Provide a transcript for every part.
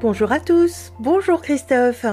Bonjour à tous, bonjour Christophe.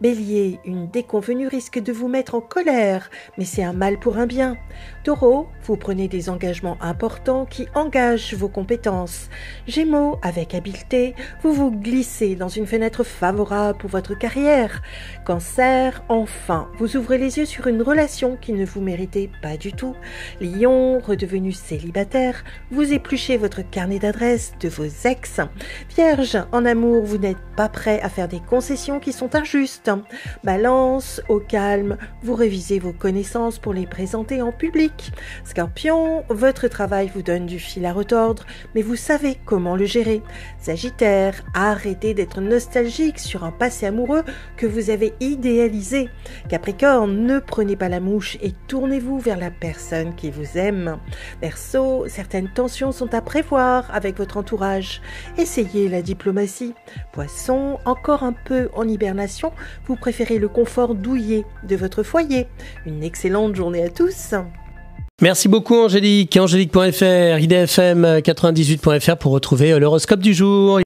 Bélier, une déconvenue risque de vous mettre en colère, mais c'est un mal pour un bien. Taureau, vous prenez des engagements importants qui engagent vos compétences. Gémeaux, avec habileté, vous vous glissez dans une fenêtre favorable pour votre carrière. Cancer, enfin, vous ouvrez les yeux sur une relation qui ne vous méritait pas du tout. Lion, redevenu célibataire, vous épluchez votre carnet d'adresses de vos ex. Vierge, en amour, vous n'êtes pas prêt à faire des concessions qui sont injustes. Balance, au calme, vous révisez vos connaissances pour les présenter en public. Scorpion, votre travail vous donne du fil à retordre, mais vous savez comment le gérer. Sagittaire, arrêtez d'être nostalgique sur un passé amoureux que vous avez idéalisé. Capricorne, ne prenez pas la mouche et tournez-vous vers la personne qui vous aime. Verseau, certaines tensions sont à prévoir avec votre entourage. Essayez la diplomatie. Encore un peu en hibernation, vous préférez le confort douillet de votre foyer. Une excellente journée à tous. Merci beaucoup Angélique. Angélique.fr, idfm98.fr pour retrouver l'horoscope du jour.